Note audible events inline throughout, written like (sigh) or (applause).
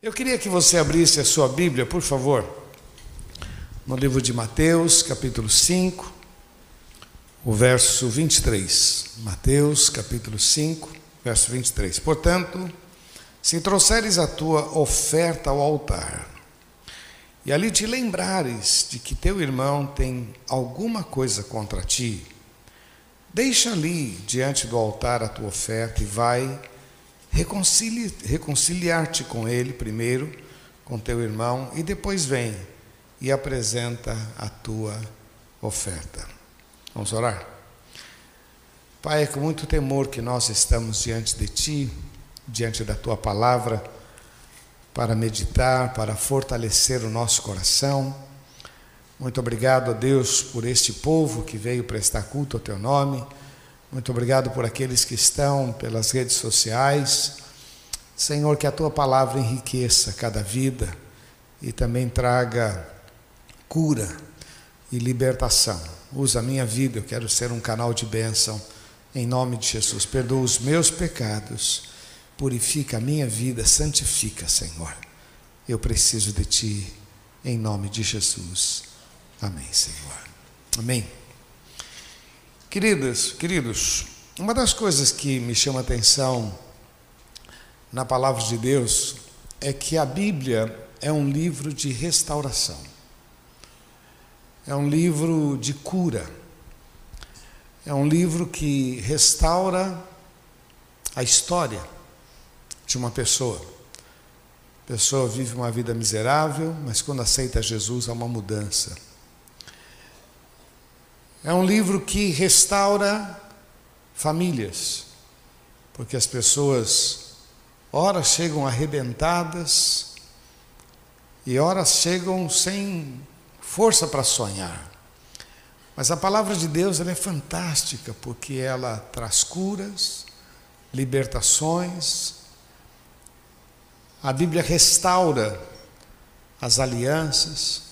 Eu queria que você abrisse a sua Bíblia, por favor, no livro de Mateus, capítulo 5, o verso 23. Mateus, capítulo 5, verso 23. Portanto, se trouxeres a tua oferta ao altar, e ali te lembrares de que teu irmão tem alguma coisa contra ti, deixa ali diante do altar a tua oferta e vai reconciliar-te com ele primeiro, com teu irmão, e depois vem e apresenta a tua oferta. Vamos orar? Pai, é com muito temor que nós estamos diante de Ti, diante da Tua palavra, para meditar, para fortalecer o nosso coração. Muito obrigado a Deus por este povo que veio prestar culto ao Teu nome. Muito obrigado por aqueles que estão pelas redes sociais. Senhor, que a tua palavra enriqueça cada vida e também traga cura e libertação. Usa a minha vida, eu quero ser um canal de bênção. Em nome de Jesus, perdoa os meus pecados, purifica a minha vida, santifica, Senhor. Eu preciso de ti, em nome de Jesus. Amém, Senhor. Amém. Queridas, queridos, uma das coisas que me chama a atenção na palavra de Deus é que a Bíblia é um livro de restauração. É um livro de cura. É um livro que restaura a história de uma pessoa. A pessoa vive uma vida miserável, mas quando aceita Jesus há uma mudança. É um livro que restaura famílias, porque as pessoas, ora chegam arrebentadas, e horas chegam sem força para sonhar. Mas a palavra de Deus ela é fantástica, porque ela traz curas, libertações. A Bíblia restaura as alianças.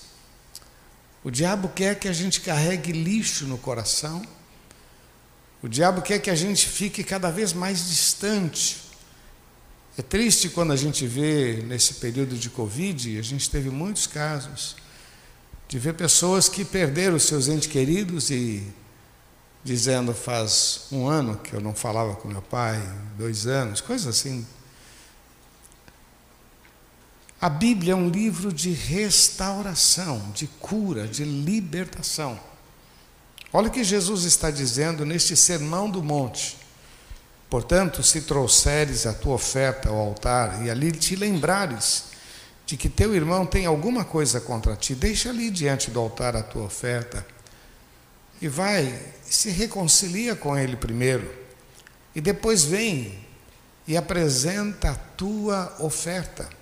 O diabo quer que a gente carregue lixo no coração. O diabo quer que a gente fique cada vez mais distante. É triste quando a gente vê nesse período de Covid, a gente teve muitos casos, de ver pessoas que perderam seus entes queridos e dizendo faz um ano que eu não falava com meu pai, dois anos, coisas assim. A Bíblia é um livro de restauração, de cura, de libertação. Olha o que Jesus está dizendo neste sermão do monte. Portanto, se trouxeres a tua oferta ao altar e ali te lembrares de que teu irmão tem alguma coisa contra ti, deixa ali diante do altar a tua oferta e vai se reconcilia com ele primeiro e depois vem e apresenta a tua oferta.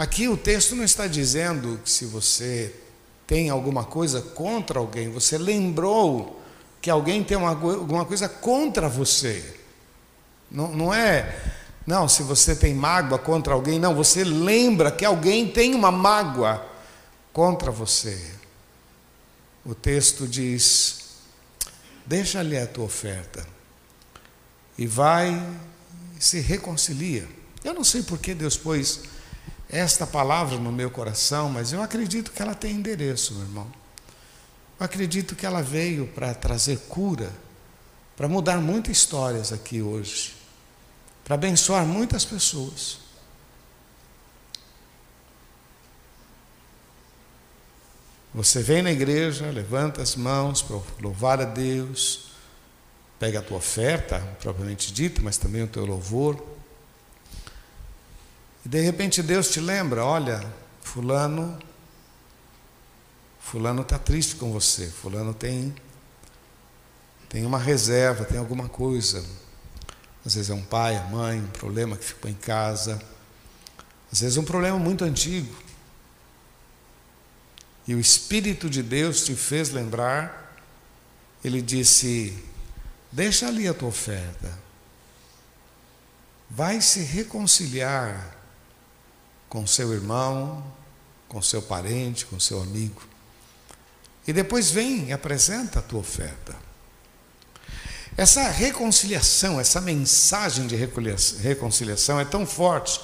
Aqui o texto não está dizendo que se você tem alguma coisa contra alguém, você lembrou que alguém tem uma, alguma coisa contra você. Não, não é, não, se você tem mágoa contra alguém, não, você lembra que alguém tem uma mágoa contra você. O texto diz: deixa ali a tua oferta e vai e se reconcilia. Eu não sei por que Deus pôs esta palavra no meu coração, mas eu acredito que ela tem endereço, meu irmão. Eu acredito que ela veio para trazer cura, para mudar muitas histórias aqui hoje, para abençoar muitas pessoas. Você vem na igreja, levanta as mãos para louvar a Deus, pega a tua oferta, propriamente dita, mas também o teu louvor. E de repente Deus te lembra: olha, Fulano, Fulano está triste com você, Fulano tem, tem uma reserva, tem alguma coisa. Às vezes é um pai, a mãe, um problema que ficou em casa. Às vezes é um problema muito antigo. E o Espírito de Deus te fez lembrar, ele disse: Deixa ali a tua oferta, vai se reconciliar com seu irmão, com seu parente, com seu amigo. E depois vem e apresenta a tua oferta. Essa reconciliação, essa mensagem de reconciliação é tão forte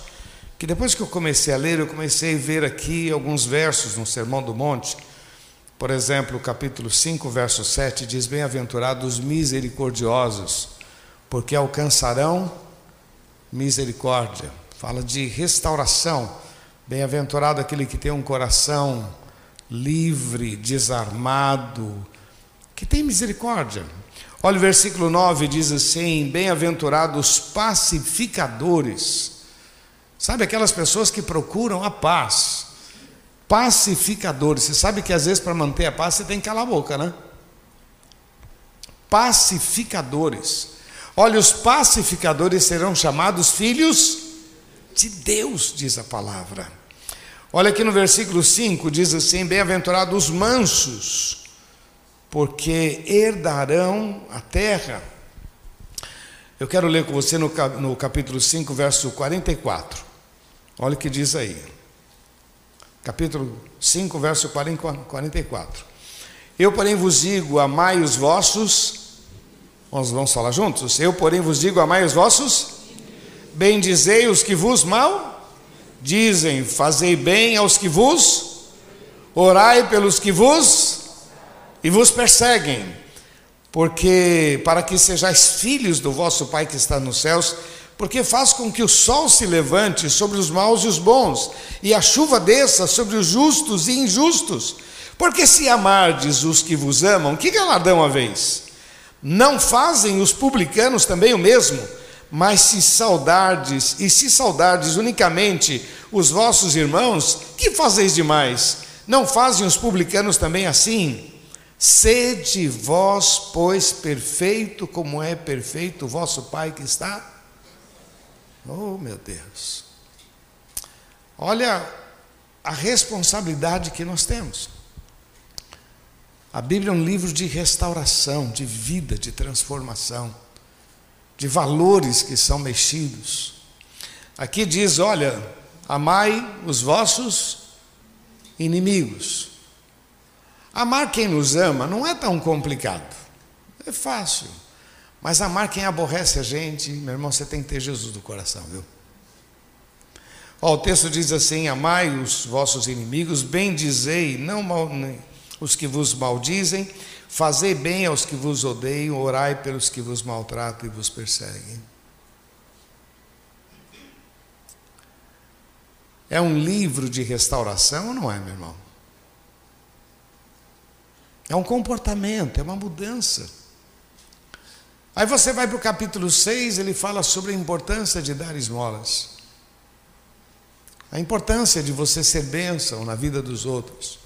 que depois que eu comecei a ler, eu comecei a ver aqui alguns versos no Sermão do Monte. Por exemplo, capítulo 5, verso 7 diz: Bem-aventurados misericordiosos, porque alcançarão misericórdia. Fala de restauração. Bem-aventurado aquele que tem um coração livre, desarmado, que tem misericórdia. Olha o versículo 9, diz assim: Bem-aventurados pacificadores. Sabe aquelas pessoas que procuram a paz, pacificadores. Você sabe que às vezes para manter a paz você tem que calar a boca, né? Pacificadores. Olha, os pacificadores serão chamados filhos de Deus, diz a palavra. Olha aqui no versículo 5, diz assim: Bem-aventurados os mansos, porque herdarão a terra. Eu quero ler com você no, capítulo 5, verso 44. Olha o que diz aí. Capítulo 5, verso 44. Eu, porém, vos digo: amai os vossos. Vamos falar juntos? Eu, porém, vos digo: amai os vossos. Bendizei os que vos mal dizem: fazei bem aos que vos, orai pelos que vos e vos perseguem, porque para que sejais filhos do vosso Pai que está nos céus, porque faz com que o sol se levante sobre os maus e os bons, e a chuva desça sobre os justos e injustos. Porque se amardes os que vos amam, que galardão haveis? Não fazem os publicanos também o mesmo? Mas se saudardes, e se saudardes unicamente os vossos irmãos, que fazeis demais? Não fazem os publicanos também assim? Sede vós, pois, perfeito, como é perfeito o vosso Pai que está. Oh, meu Deus. Olha a responsabilidade que nós temos. A Bíblia é um livro de restauração, de vida, de transformação, de valores que são mexidos. Aqui diz: olha, amai os vossos inimigos. Amar quem nos ama não é tão complicado, é fácil. Mas amar quem aborrece a gente, meu irmão, você tem que ter Jesus no coração, viu? Ó, o texto diz assim: Amai os vossos inimigos, bendizei, não mal, os que vos maldizem, fazei bem aos que vos odeiam, orai pelos que vos maltratam e vos perseguem. É um livro de restauração ou não é, meu irmão? É um comportamento, é uma mudança. Aí você vai para o capítulo 6, ele fala sobre a importância de dar esmolas. A importância de você ser bênção na vida dos outros.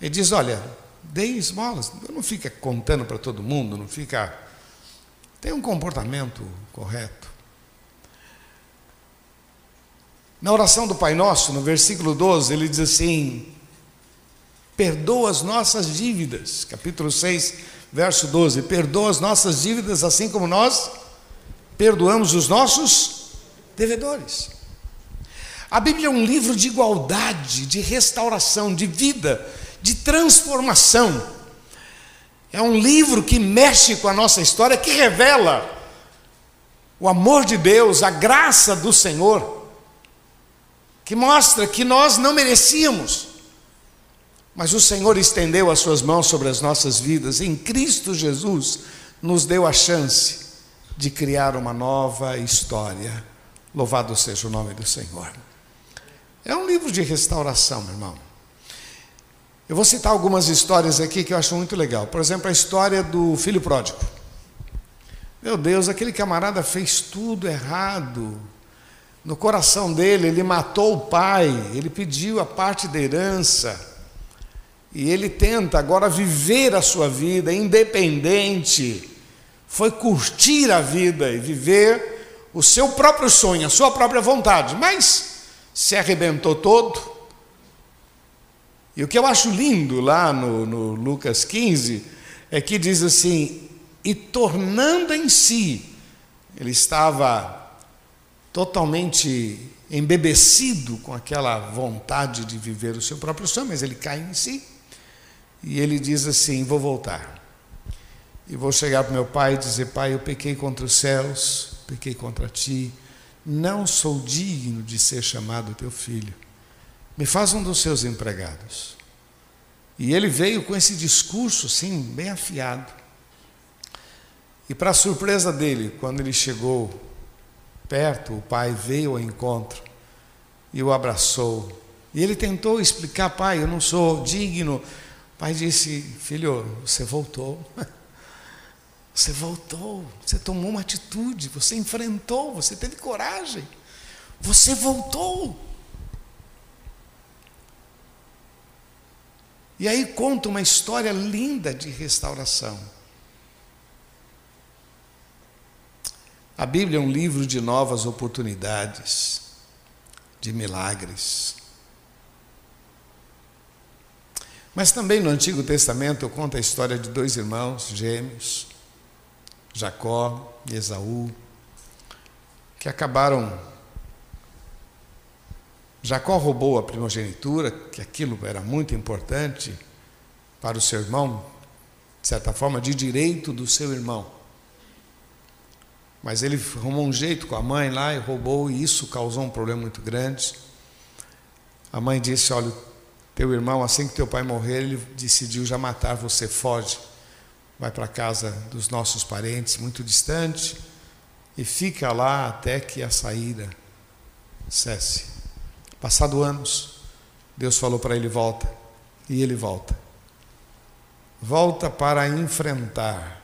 Ele diz: olha, dê esmolas, não fica contando para todo mundo, não fica. Tem um comportamento correto. Na oração do Pai Nosso, no versículo 12, ele diz assim: perdoa as nossas dívidas. Capítulo 6, verso 12: perdoa as nossas dívidas, assim como nós perdoamos os nossos devedores. A Bíblia é um livro de igualdade, de restauração, de vida, de transformação. É um livro que mexe com a nossa história, que revela o amor de Deus, a graça do Senhor, que mostra que nós não merecíamos, mas o Senhor estendeu as suas mãos sobre as nossas vidas, em Cristo Jesus nos deu a chance de criar uma nova história. Louvado seja o nome do Senhor. É um livro de restauração, meu irmão. Eu vou citar algumas histórias aqui que eu acho muito legal. Por exemplo, a história do filho pródigo. Meu Deus, aquele camarada fez tudo errado. No coração dele, ele matou o pai, ele pediu a parte da herança. E ele tenta agora viver a sua vida independente, foi curtir a vida e viver o seu próprio sonho, a sua própria vontade, mas se arrebentou todo. E o que eu acho lindo lá no, no Lucas 15 é que diz assim: e tornando em si, ele estava totalmente embebecido com aquela vontade de viver o seu próprio sonho, mas ele cai em si. E ele diz assim: Vou voltar. E vou chegar para meu pai e dizer: Pai, eu pequei contra os céus, pequei contra ti, Não sou digno de ser chamado teu filho. Me faz um dos seus empregados. E ele veio com esse discurso, sim, bem afiado. E para surpresa dele, quando ele chegou perto, o pai veio ao encontro e o abraçou. E ele tentou explicar, pai, eu não sou digno. O pai disse, filho, você voltou. (laughs) Você voltou, você tomou uma atitude, você enfrentou, você teve coragem. Você voltou. E aí conta uma história linda de restauração. A Bíblia é um livro de novas oportunidades, de milagres. Mas também no Antigo Testamento conta a história de dois irmãos gêmeos, Jacó e Esaú, que acabaram. Jacó roubou a primogenitura, que aquilo era muito importante para o seu irmão, de certa forma, de direito do seu irmão. Mas ele arrumou um jeito com a mãe lá e roubou, e isso causou um problema muito grande. A mãe disse: Olha, teu irmão, assim que teu pai morrer, ele decidiu já matar você, foge. Vai para a casa dos nossos parentes, muito distante, e fica lá até que a saída cesse. Passado anos, Deus falou para ele: volta, e ele volta. Volta para enfrentar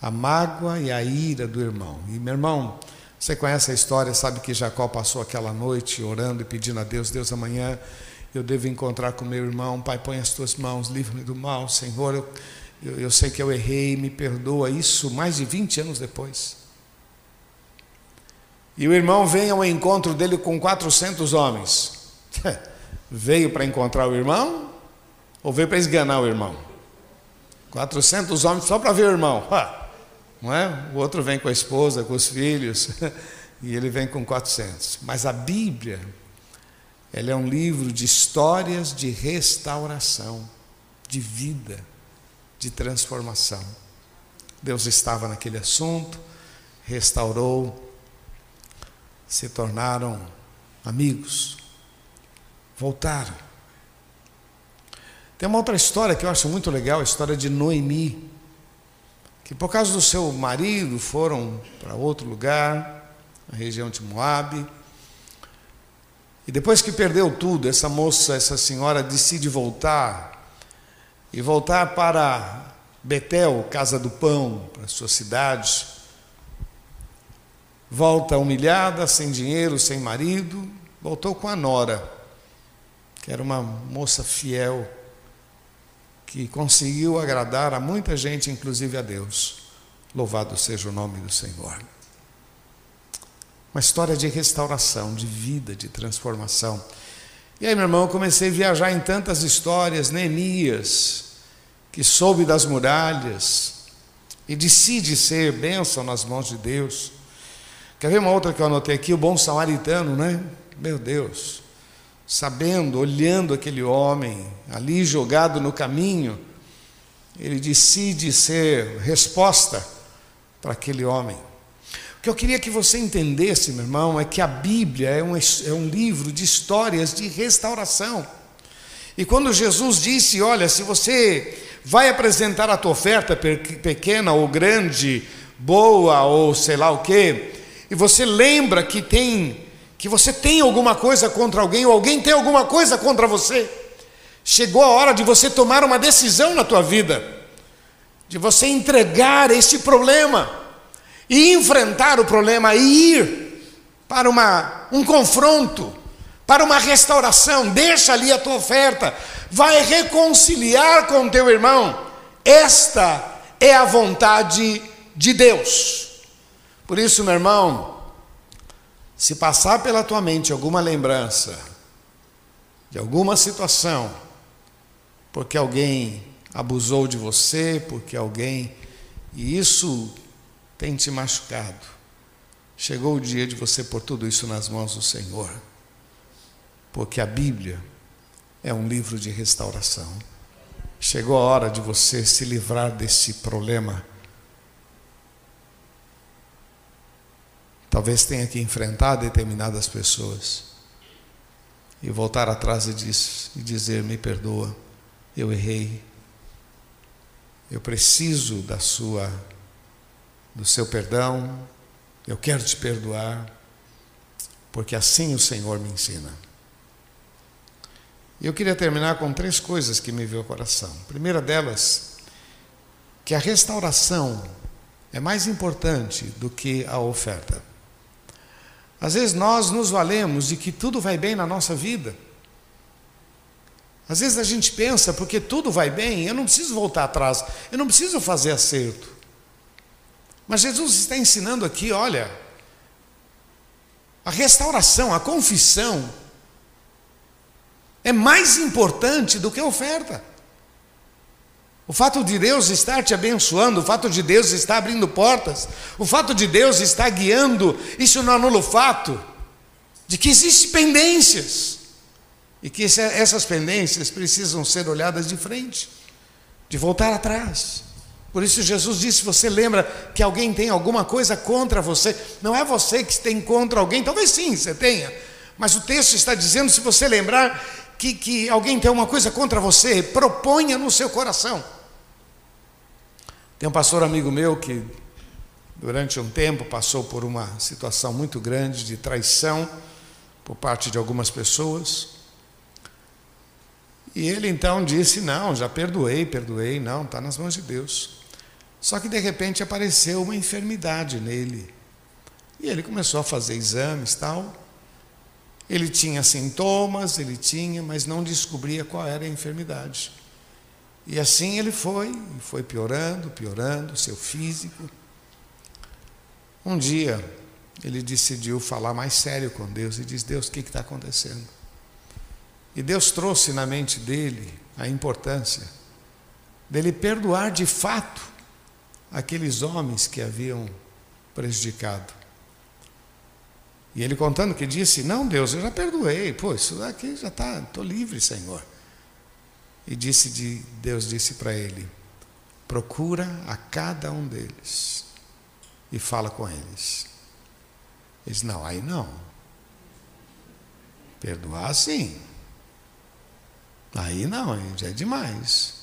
a mágoa e a ira do irmão. E meu irmão, você conhece a história, sabe que Jacó passou aquela noite orando e pedindo a Deus: Deus, amanhã eu devo encontrar com meu irmão. Pai, põe as tuas mãos, livre-me do mal, Senhor. Eu, eu, eu sei que eu errei, me perdoa. Isso mais de 20 anos depois. E o irmão vem ao encontro dele com 400 homens. veio para encontrar o irmão ou veio para esganar o irmão? 400 homens só para ver o irmão. Não é? O outro vem com a esposa, com os filhos, (laughs) e ele vem com 400. Mas a Bíblia, ela é um livro de histórias de restauração, de vida, de transformação. Deus estava naquele assunto, restaurou, se tornaram amigos, voltaram. Tem uma outra história que eu acho muito legal, a história de Noemi que por causa do seu marido foram para outro lugar, na região de Moabe. E depois que perdeu tudo, essa moça, essa senhora decide voltar e voltar para Betel, casa do pão, para sua cidade. Volta humilhada, sem dinheiro, sem marido, voltou com a nora, que era uma moça fiel que conseguiu agradar a muita gente, inclusive a Deus. Louvado seja o nome do Senhor. Uma história de restauração, de vida, de transformação. E aí, meu irmão, eu comecei a viajar em tantas histórias, Neemias, que soube das muralhas e decide ser bênção nas mãos de Deus. Quer ver uma outra que eu anotei aqui? O bom samaritano, né? Meu Deus sabendo, olhando aquele homem ali jogado no caminho, ele decide ser resposta para aquele homem. O que eu queria que você entendesse, meu irmão, é que a Bíblia é um, é um livro de histórias de restauração. E quando Jesus disse: Olha, se você vai apresentar a tua oferta pequena ou grande, boa ou sei lá o que, e você lembra que tem que você tem alguma coisa contra alguém ou alguém tem alguma coisa contra você. Chegou a hora de você tomar uma decisão na tua vida, de você entregar esse problema e enfrentar o problema e ir para uma, um confronto, para uma restauração. Deixa ali a tua oferta, vai reconciliar com teu irmão. Esta é a vontade de Deus. Por isso, meu irmão, se passar pela tua mente alguma lembrança de alguma situação, porque alguém abusou de você, porque alguém. e isso tem te machucado, chegou o dia de você pôr tudo isso nas mãos do Senhor, porque a Bíblia é um livro de restauração. Chegou a hora de você se livrar desse problema talvez tenha que enfrentar determinadas pessoas e voltar atrás e, diz, e dizer: Me perdoa, eu errei, eu preciso da sua, do seu perdão, eu quero te perdoar, porque assim o Senhor me ensina. E eu queria terminar com três coisas que me veio ao coração. A primeira delas, que a restauração é mais importante do que a oferta. Às vezes nós nos valemos de que tudo vai bem na nossa vida. Às vezes a gente pensa, porque tudo vai bem, eu não preciso voltar atrás, eu não preciso fazer acerto. Mas Jesus está ensinando aqui, olha, a restauração, a confissão, é mais importante do que a oferta. O fato de Deus estar te abençoando, o fato de Deus estar abrindo portas, o fato de Deus estar guiando, isso não anula o fato de que existem pendências e que essas pendências precisam ser olhadas de frente, de voltar atrás. Por isso Jesus disse: você lembra que alguém tem alguma coisa contra você? Não é você que tem contra alguém, talvez sim, você tenha, mas o texto está dizendo: se você lembrar que, que alguém tem uma coisa contra você, proponha no seu coração. Tem um pastor amigo meu que, durante um tempo, passou por uma situação muito grande de traição por parte de algumas pessoas. E ele então disse: Não, já perdoei, perdoei, não, está nas mãos de Deus. Só que de repente apareceu uma enfermidade nele. E ele começou a fazer exames tal. Ele tinha sintomas, ele tinha, mas não descobria qual era a enfermidade. E assim ele foi, foi piorando, piorando, seu físico. Um dia ele decidiu falar mais sério com Deus e diz: Deus, o que está acontecendo? E Deus trouxe na mente dele a importância dele perdoar de fato aqueles homens que haviam prejudicado. E ele contando que disse: Não, Deus, eu já perdoei, pô, isso aqui já está, estou livre, Senhor. E disse de, Deus disse para ele: procura a cada um deles e fala com eles. Ele disse: não, aí não. Perdoar sim. Aí não, já é demais.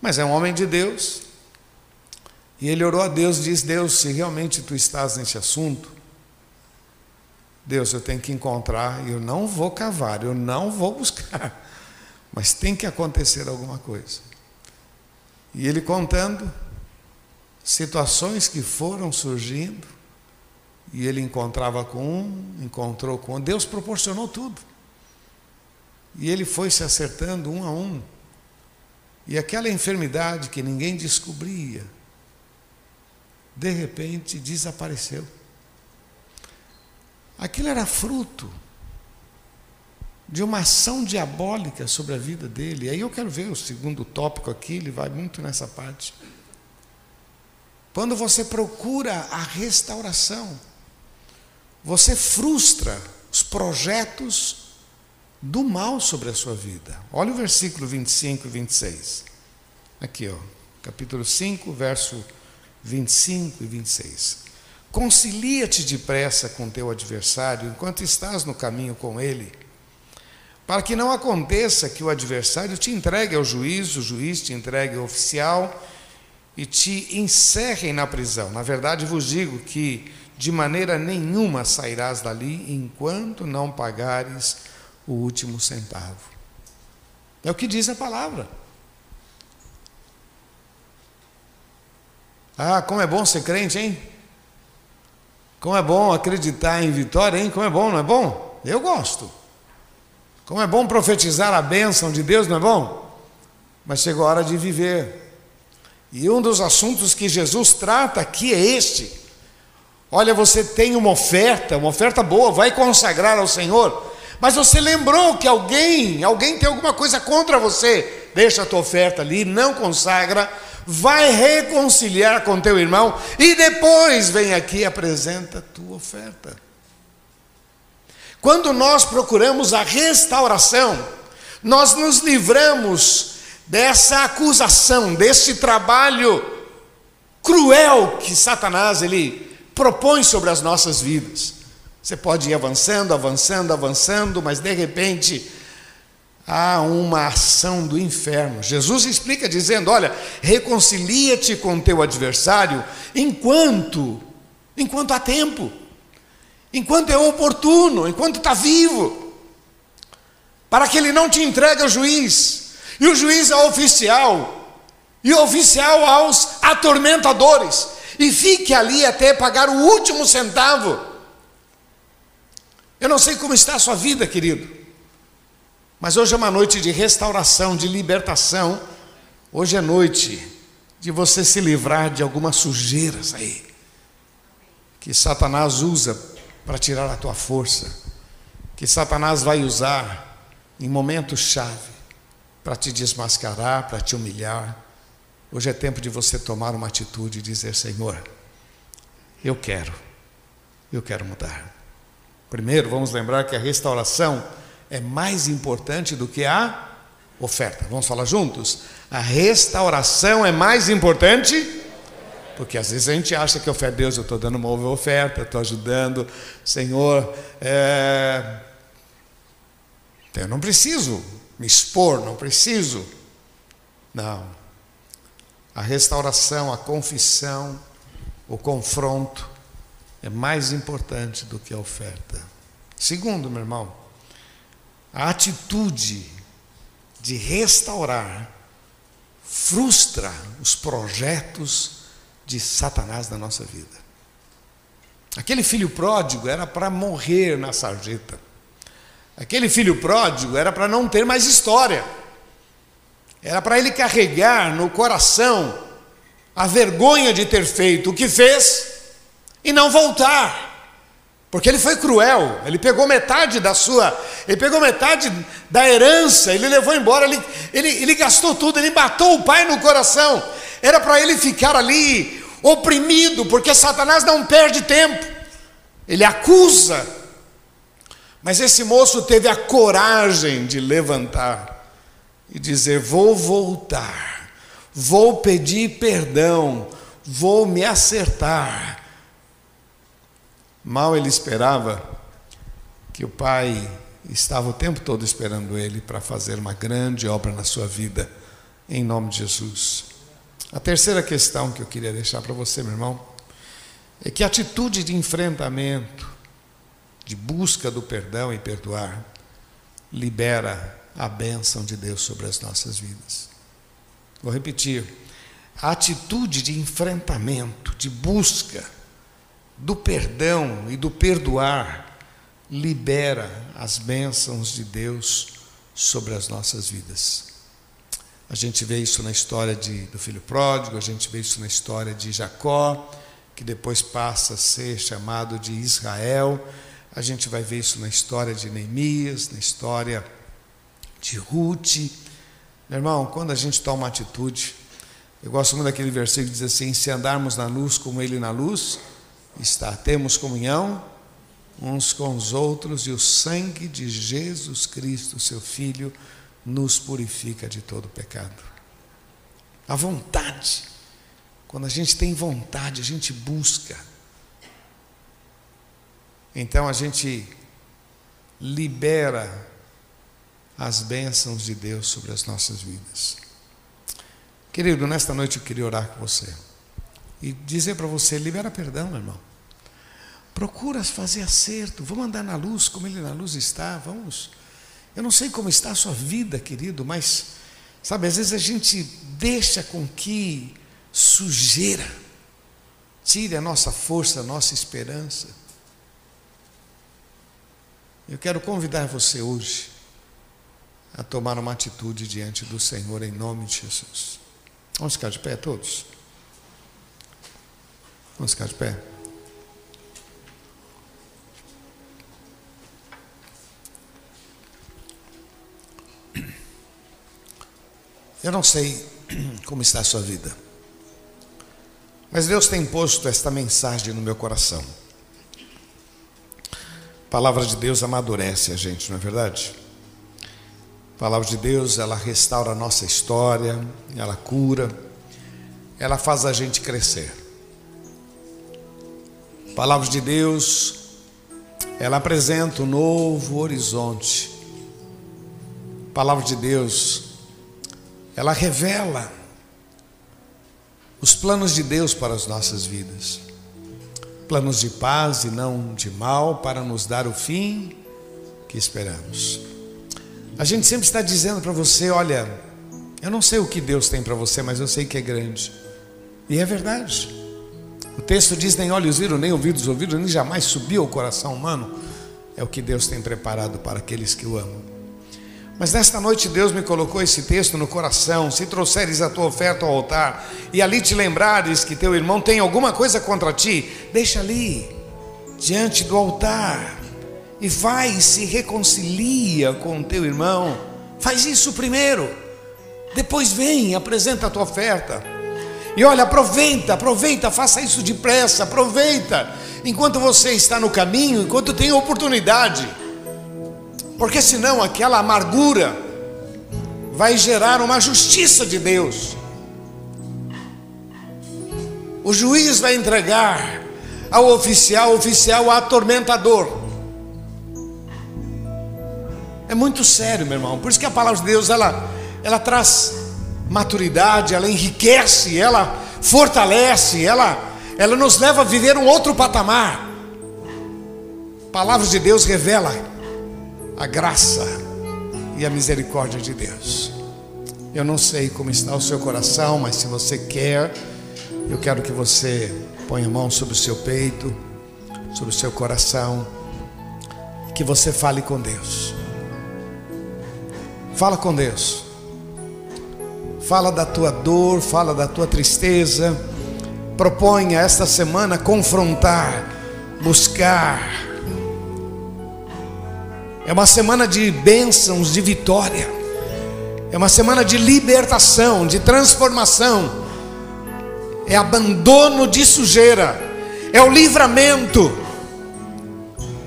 Mas é um homem de Deus. E ele orou a Deus disse: Deus, se realmente tu estás nesse assunto, Deus, eu tenho que encontrar, eu não vou cavar, eu não vou buscar. Mas tem que acontecer alguma coisa. E ele contando situações que foram surgindo, e ele encontrava com um, encontrou com outro. Deus proporcionou tudo. E ele foi se acertando um a um. E aquela enfermidade que ninguém descobria, de repente desapareceu. Aquilo era fruto de uma ação diabólica sobre a vida dele. Aí eu quero ver o segundo tópico aqui, ele vai muito nessa parte. Quando você procura a restauração, você frustra os projetos do mal sobre a sua vida. Olha o versículo 25 e 26. Aqui, ó, capítulo 5, verso 25 e 26. Concilia-te depressa com teu adversário enquanto estás no caminho com ele para que não aconteça que o adversário te entregue ao juiz, o juiz te entregue ao oficial e te encerrem na prisão. Na verdade, vos digo que de maneira nenhuma sairás dali enquanto não pagares o último centavo. É o que diz a palavra. Ah, como é bom ser crente, hein? Como é bom acreditar em vitória, hein? Como é bom, não é bom? Eu gosto. Como é bom profetizar a bênção de Deus, não é bom? Mas chegou a hora de viver. E um dos assuntos que Jesus trata aqui é este. Olha, você tem uma oferta, uma oferta boa, vai consagrar ao Senhor. Mas você lembrou que alguém, alguém tem alguma coisa contra você. Deixa a tua oferta ali, não consagra, vai reconciliar com teu irmão e depois vem aqui e apresenta a tua oferta. Quando nós procuramos a restauração, nós nos livramos dessa acusação, desse trabalho cruel que Satanás ele propõe sobre as nossas vidas. Você pode ir avançando, avançando, avançando, mas de repente há uma ação do inferno. Jesus explica dizendo: Olha, reconcilia-te com teu adversário enquanto, enquanto há tempo, enquanto é oportuno, enquanto está vivo, para que ele não te entregue ao juiz, e o juiz ao oficial, e o oficial aos atormentadores, e fique ali até pagar o último centavo. Eu não sei como está a sua vida, querido. Mas hoje é uma noite de restauração, de libertação. Hoje é noite de você se livrar de algumas sujeiras aí que Satanás usa para tirar a tua força, que Satanás vai usar em momentos chave para te desmascarar, para te humilhar. Hoje é tempo de você tomar uma atitude e dizer: Senhor, eu quero, eu quero mudar. Primeiro, vamos lembrar que a restauração é mais importante do que a oferta. Vamos falar juntos? A restauração é mais importante. Porque às vezes a gente acha que oferta Deus, eu estou dando uma oferta, estou ajudando, Senhor, é... eu não preciso me expor, não preciso. Não. A restauração, a confissão, o confronto é mais importante do que a oferta. Segundo, meu irmão, a atitude de restaurar frustra os projetos de Satanás na nossa vida. Aquele filho pródigo era para morrer na sarjeta. Aquele filho pródigo era para não ter mais história. Era para ele carregar no coração a vergonha de ter feito o que fez e não voltar. Porque ele foi cruel, ele pegou metade da sua, ele pegou metade da herança, ele levou embora, ele, ele, ele gastou tudo, ele matou o pai no coração. Era para ele ficar ali oprimido, porque Satanás não perde tempo, ele acusa. Mas esse moço teve a coragem de levantar e dizer: Vou voltar, vou pedir perdão, vou me acertar Mal ele esperava que o pai estava o tempo todo esperando ele para fazer uma grande obra na sua vida, em nome de Jesus. A terceira questão que eu queria deixar para você, meu irmão, é que a atitude de enfrentamento, de busca do perdão e perdoar, libera a bênção de Deus sobre as nossas vidas. Vou repetir. A atitude de enfrentamento, de busca, do perdão e do perdoar libera as bênçãos de Deus sobre as nossas vidas. A gente vê isso na história de, do filho pródigo, a gente vê isso na história de Jacó, que depois passa a ser chamado de Israel. A gente vai ver isso na história de Neemias, na história de Ruth. Meu irmão, quando a gente toma atitude, eu gosto muito daquele versículo que diz assim: se andarmos na luz como Ele na luz, está. Temos comunhão uns com os outros e o sangue de Jesus Cristo, seu Filho, nos purifica de todo pecado. A vontade, quando a gente tem vontade, a gente busca. Então a gente libera as bênçãos de Deus sobre as nossas vidas. Querido, nesta noite eu queria orar com você e dizer para você: libera perdão, meu irmão. Procura fazer acerto. Vamos andar na luz como ele na luz está. Vamos. Eu não sei como está a sua vida, querido, mas, sabe, às vezes a gente deixa com que sujeira tire a nossa força, a nossa esperança. Eu quero convidar você hoje a tomar uma atitude diante do Senhor em nome de Jesus. Vamos ficar de pé todos? Vamos ficar de pé. Eu não sei (clears throat) como está a sua vida, mas Deus tem posto esta mensagem no meu coração. A palavra de Deus amadurece a gente, não é verdade? A palavra de Deus, ela restaura a nossa história, ela cura, ela faz a gente crescer. A palavra de Deus, ela apresenta um novo horizonte. A palavra de Deus, ela revela os planos de Deus para as nossas vidas. Planos de paz e não de mal, para nos dar o fim que esperamos. A gente sempre está dizendo para você: olha, eu não sei o que Deus tem para você, mas eu sei que é grande. E é verdade. O texto diz: nem olhos viram, nem ouvidos ouviram, nem jamais subiu ao coração humano. É o que Deus tem preparado para aqueles que o amam. Mas nesta noite Deus me colocou esse texto no coração. Se trouxeres a tua oferta ao altar e ali te lembrares que teu irmão tem alguma coisa contra ti, deixa ali, diante do altar, e vai e se reconcilia com teu irmão. Faz isso primeiro, depois vem, apresenta a tua oferta. E olha, aproveita, aproveita, faça isso depressa, aproveita, enquanto você está no caminho, enquanto tem oportunidade, porque senão aquela amargura vai gerar uma justiça de Deus. O juiz vai entregar ao oficial, oficial atormentador. É muito sério, meu irmão. Por isso que a palavra de Deus ela, ela traz maturidade, ela enriquece, ela fortalece, ela, ela nos leva a viver um outro patamar. A palavra de Deus revela a graça e a misericórdia de Deus. Eu não sei como está o seu coração, mas se você quer, eu quero que você ponha a mão sobre o seu peito, sobre o seu coração, que você fale com Deus. Fala com Deus fala da tua dor, fala da tua tristeza. Proponha esta semana confrontar, buscar. É uma semana de bênçãos, de vitória. É uma semana de libertação, de transformação. É abandono de sujeira. É o livramento.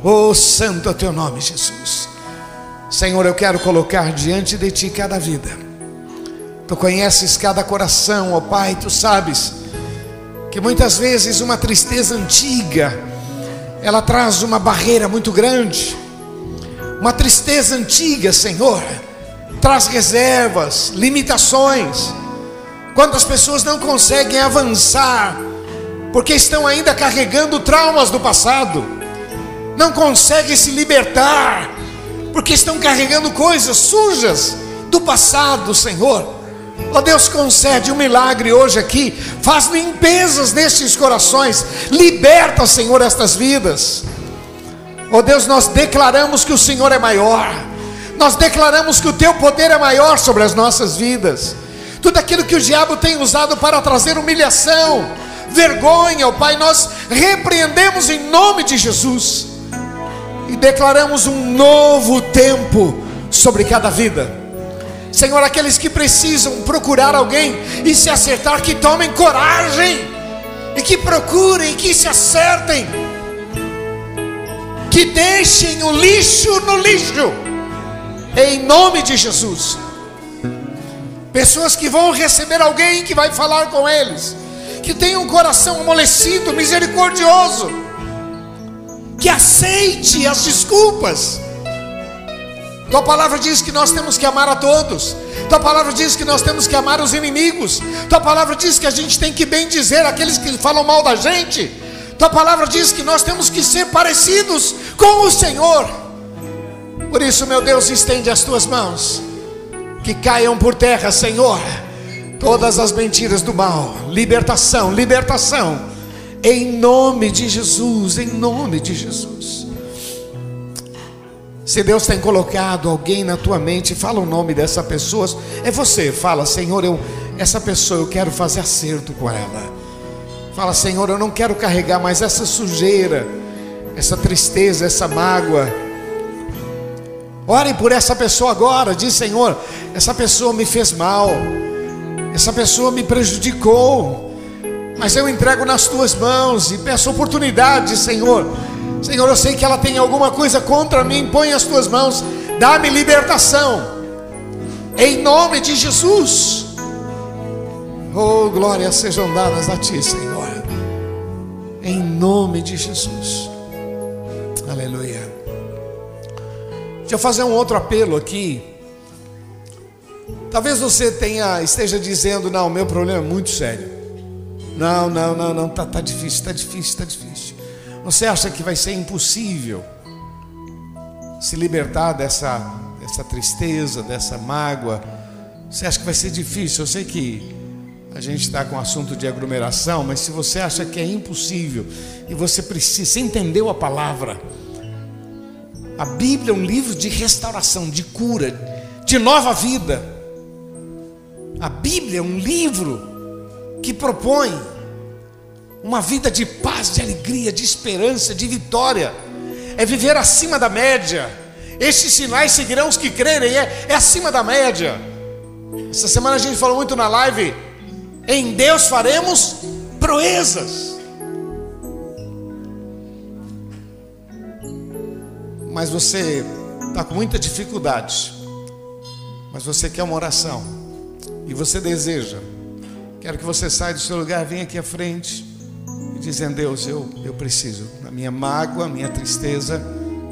Oh, santo é teu nome, Jesus. Senhor, eu quero colocar diante de ti cada vida Tu conheces cada coração, ó Pai, tu sabes que muitas vezes uma tristeza antiga, ela traz uma barreira muito grande. Uma tristeza antiga, Senhor, traz reservas, limitações. Quantas pessoas não conseguem avançar porque estão ainda carregando traumas do passado, não conseguem se libertar porque estão carregando coisas sujas do passado, Senhor. Ó oh, Deus, concede um milagre hoje aqui. Faz limpezas nestes corações. Liberta, Senhor, estas vidas. Oh, Deus, nós declaramos que o Senhor é maior. Nós declaramos que o teu poder é maior sobre as nossas vidas. Tudo aquilo que o diabo tem usado para trazer humilhação, vergonha, oh, Pai, nós repreendemos em nome de Jesus e declaramos um novo tempo sobre cada vida Senhor, aqueles que precisam procurar alguém e se acertar, que tomem coragem e que procurem, que se acertem, que deixem o lixo no lixo, em nome de Jesus. Pessoas que vão receber alguém que vai falar com eles, que tem um coração amolecido, misericordioso, que aceite as desculpas tua palavra diz que nós temos que amar a todos. Tua palavra diz que nós temos que amar os inimigos. Tua palavra diz que a gente tem que bem dizer aqueles que falam mal da gente. Tua palavra diz que nós temos que ser parecidos com o Senhor. Por isso, meu Deus, estende as tuas mãos, que caiam por terra, Senhor, todas as mentiras do mal. Libertação, libertação, em nome de Jesus, em nome de Jesus. Se Deus tem colocado alguém na tua mente, fala o nome dessa pessoa. É você, fala, Senhor, eu essa pessoa eu quero fazer acerto com ela. Fala, Senhor, eu não quero carregar mais essa sujeira, essa tristeza, essa mágoa. Orem por essa pessoa agora. Diz, Senhor, essa pessoa me fez mal. Essa pessoa me prejudicou. Mas eu entrego nas tuas mãos e peço oportunidade, Senhor Senhor, eu sei que ela tem alguma coisa contra mim, põe as tuas mãos, dá-me libertação, em nome de Jesus. Oh, glórias sejam dadas a ti, Senhor, Em nome de Jesus. Aleluia. Deixa eu fazer um outro apelo aqui. Talvez você tenha, esteja dizendo, não, meu problema é muito sério. Não, não, não, não, tá, tá difícil, tá difícil, tá difícil. Você acha que vai ser impossível se libertar dessa, dessa tristeza, dessa mágoa? Você acha que vai ser difícil? Eu sei que a gente está com assunto de aglomeração, mas se você acha que é impossível e você precisa, entendeu a palavra, a Bíblia é um livro de restauração, de cura, de nova vida. A Bíblia é um livro que propõe uma vida de paz, de alegria, de esperança, de vitória. É viver acima da média. Estes sinais seguirão os que crerem, é, é acima da média. Essa semana a gente falou muito na live. Em Deus faremos proezas. Mas você está com muita dificuldade. Mas você quer uma oração. E você deseja. Quero que você saia do seu lugar, venha aqui à frente. E dizendo, Deus, eu, eu preciso. A minha mágoa, minha tristeza.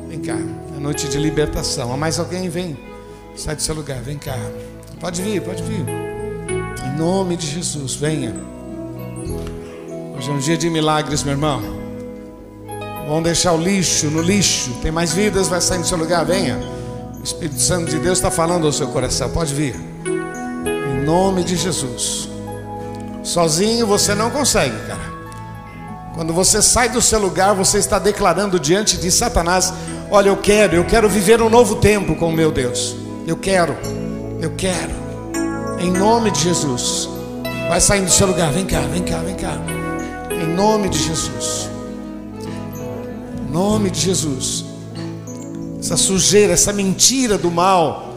Vem cá. É noite de libertação. Há mais alguém? Vem. Sai do seu lugar, vem cá. Pode vir, pode vir. Em nome de Jesus, venha. Hoje é um dia de milagres, meu irmão. Vamos deixar o lixo no lixo. Tem mais vidas, vai sair do seu lugar, venha. O Espírito Santo de Deus está falando ao seu coração. Pode vir. Em nome de Jesus. Sozinho você não consegue, cara. Quando você sai do seu lugar, você está declarando diante de Satanás: Olha, eu quero, eu quero viver um novo tempo com o meu Deus. Eu quero. Eu quero. Em nome de Jesus. Vai saindo do seu lugar. Vem cá, vem cá, vem cá. Em nome de Jesus. Em nome de Jesus. Essa sujeira, essa mentira do mal.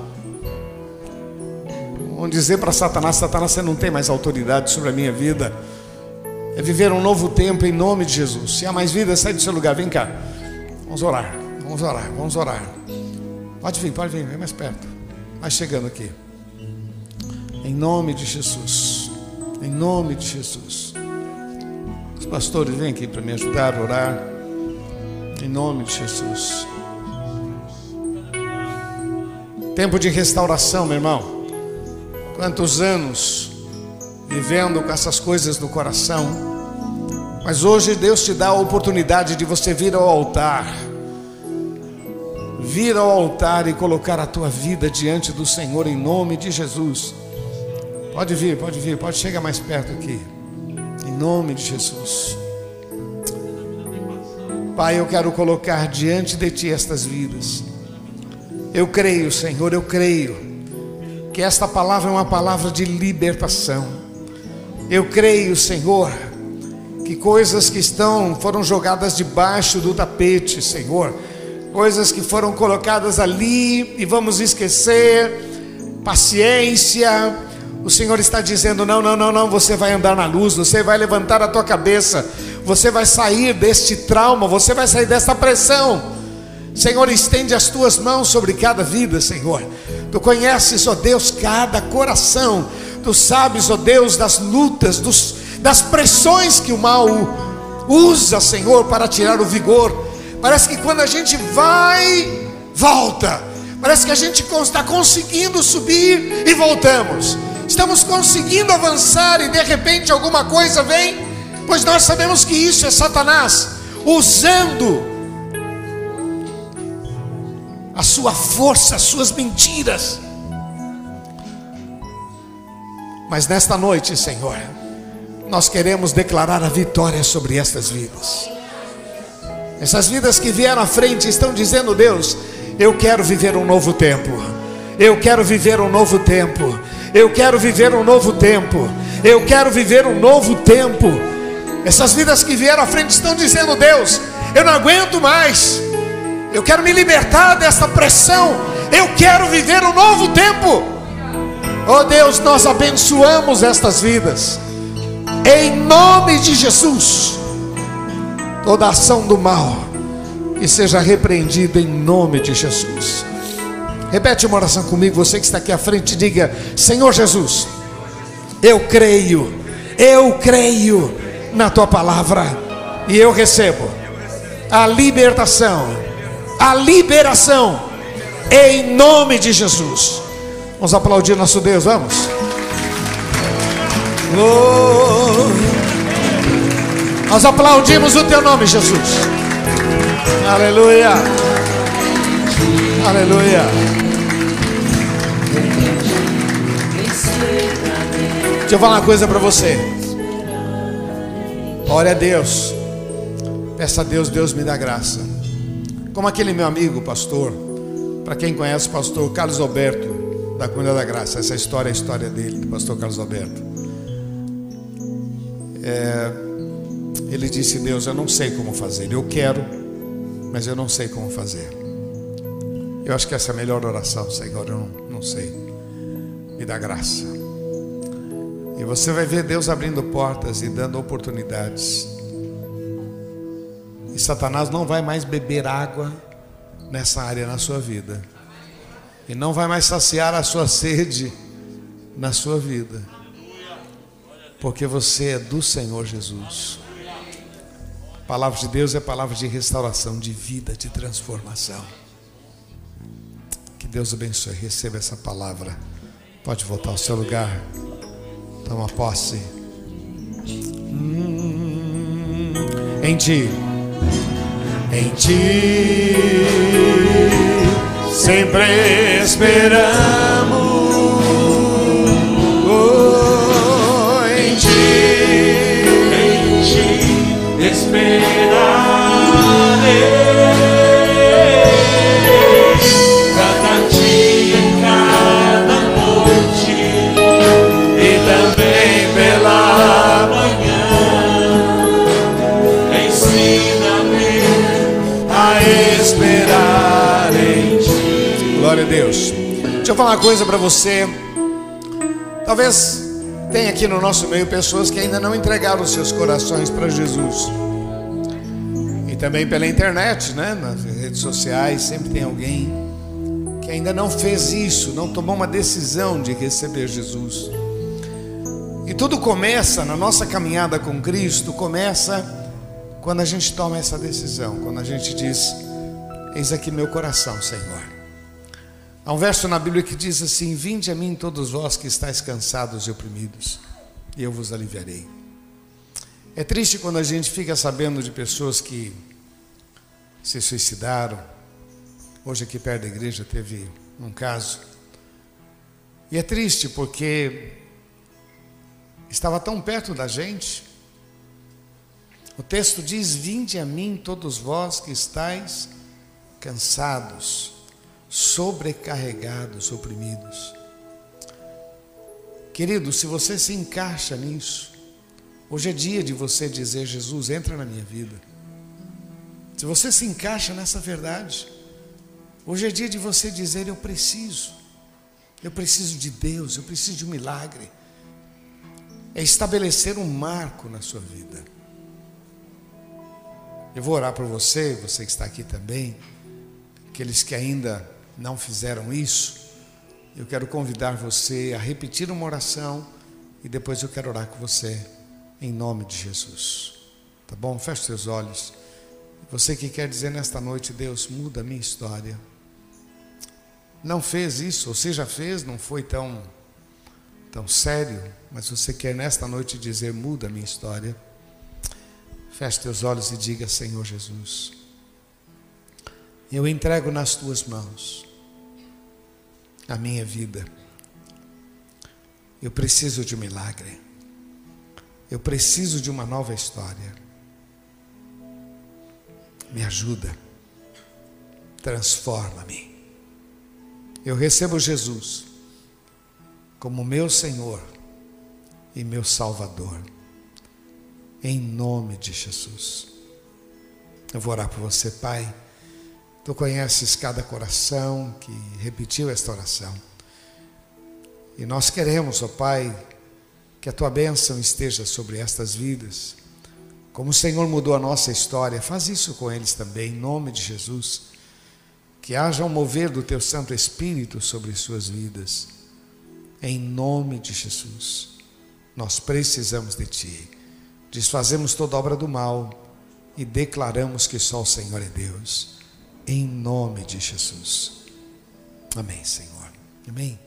Vamos dizer para Satanás: Satanás, você não tem mais autoridade sobre a minha vida. É viver um novo tempo em nome de Jesus. Se há mais vida, sai do seu lugar. Vem cá. Vamos orar. Vamos orar. Vamos orar. Pode vir, pode vir. Vem mais perto. Vai chegando aqui. Em nome de Jesus. Em nome de Jesus. Os pastores vêm aqui para me ajudar a orar. Em nome de Jesus. Tempo de restauração, meu irmão. Quantos anos vivendo com essas coisas no coração. Mas hoje Deus te dá a oportunidade de você vir ao altar vir ao altar e colocar a tua vida diante do Senhor em nome de Jesus. Pode vir, pode vir, pode chegar mais perto aqui. Em nome de Jesus. Pai, eu quero colocar diante de ti estas vidas. Eu creio, Senhor, eu creio que esta palavra é uma palavra de libertação. Eu creio, Senhor, que coisas que estão foram jogadas debaixo do tapete, Senhor, coisas que foram colocadas ali e vamos esquecer. Paciência. O Senhor está dizendo: não, não, não, não. Você vai andar na luz, você vai levantar a tua cabeça, você vai sair deste trauma, você vai sair desta pressão. Senhor, estende as tuas mãos sobre cada vida, Senhor. Tu conheces, ó Deus, cada coração. Tu sabes, ó Deus, das lutas, dos, das pressões que o mal usa, Senhor, para tirar o vigor Parece que quando a gente vai, volta. Parece que a gente está conseguindo subir e voltamos. Estamos conseguindo avançar e de repente alguma coisa vem, pois nós sabemos que isso é Satanás usando a sua força, as suas mentiras. Mas nesta noite, Senhor, nós queremos declarar a vitória sobre estas vidas. Essas vidas que vieram à frente estão dizendo: Deus, eu quero viver um novo tempo. Eu quero viver um novo tempo. Eu quero viver um novo tempo. Eu quero viver um novo tempo. Essas vidas que vieram à frente estão dizendo: Deus, eu não aguento mais. Eu quero me libertar dessa pressão. Eu quero viver um novo tempo. Oh Deus, nós abençoamos estas vidas. Em nome de Jesus toda ação do mal e seja repreendida em nome de Jesus. Repete uma oração comigo, você que está aqui à frente, diga: Senhor Jesus, eu creio, eu creio na tua palavra. E eu recebo a libertação, a liberação, em nome de Jesus. Vamos aplaudir nosso Deus, vamos. Oh. Nós aplaudimos o teu nome, Jesus. Aleluia. Aleluia. Deixa eu falar uma coisa para você. Ore a Deus. Peça a Deus, Deus me dá graça. Como aquele meu amigo, pastor, para quem conhece o pastor Carlos Alberto, da Cunha da Graça, essa história é a história dele, do pastor Carlos Alberto. É, ele disse: Deus, eu não sei como fazer, eu quero, mas eu não sei como fazer. Eu acho que essa é a melhor oração, Senhor, eu não, não sei. Me dá graça. E você vai ver Deus abrindo portas e dando oportunidades. E Satanás não vai mais beber água nessa área na sua vida. E não vai mais saciar a sua sede na sua vida. Porque você é do Senhor Jesus. A palavra de Deus é palavra de restauração, de vida, de transformação. Deus abençoe. Receba essa palavra. Pode voltar ao seu lugar. Toma posse. Em ti. Em ti. Sempre esperamos. Oh, em ti. Em ti esperarei. Eu falar uma coisa para você. Talvez tenha aqui no nosso meio pessoas que ainda não entregaram seus corações para Jesus. E também pela internet, né? Nas redes sociais, sempre tem alguém que ainda não fez isso, não tomou uma decisão de receber Jesus. E tudo começa na nossa caminhada com Cristo, começa quando a gente toma essa decisão, quando a gente diz: Eis aqui meu coração, Senhor. Há um verso na Bíblia que diz assim: Vinde a mim todos vós que estáis cansados e oprimidos, e eu vos aliviarei. É triste quando a gente fica sabendo de pessoas que se suicidaram. Hoje aqui perto da igreja teve um caso. E é triste porque estava tão perto da gente. O texto diz: Vinde a mim todos vós que estáis cansados, sobrecarregados, oprimidos. Querido, se você se encaixa nisso, hoje é dia de você dizer: Jesus, entra na minha vida. Se você se encaixa nessa verdade, hoje é dia de você dizer: Eu preciso, eu preciso de Deus, eu preciso de um milagre. É estabelecer um marco na sua vida. Eu vou orar por você, você que está aqui também, aqueles que ainda não fizeram isso. Eu quero convidar você a repetir uma oração e depois eu quero orar com você em nome de Jesus. Tá bom? Feche seus olhos. Você que quer dizer nesta noite, Deus, muda a minha história. Não fez isso, ou se já fez, não foi tão tão sério, mas você quer nesta noite dizer, muda a minha história. Feche teus olhos e diga, Senhor Jesus, eu entrego nas tuas mãos a minha vida. Eu preciso de um milagre. Eu preciso de uma nova história. Me ajuda. Transforma-me. Eu recebo Jesus como meu Senhor e meu Salvador. Em nome de Jesus. Eu vou orar por você, Pai. Tu conheces cada coração que repetiu esta oração. E nós queremos, ó Pai, que a tua bênção esteja sobre estas vidas. Como o Senhor mudou a nossa história, faz isso com eles também, em nome de Jesus. Que haja um mover do teu Santo Espírito sobre suas vidas. Em nome de Jesus. Nós precisamos de ti. Desfazemos toda obra do mal e declaramos que só o Senhor é Deus. Em nome de Jesus. Amém, Senhor. Amém.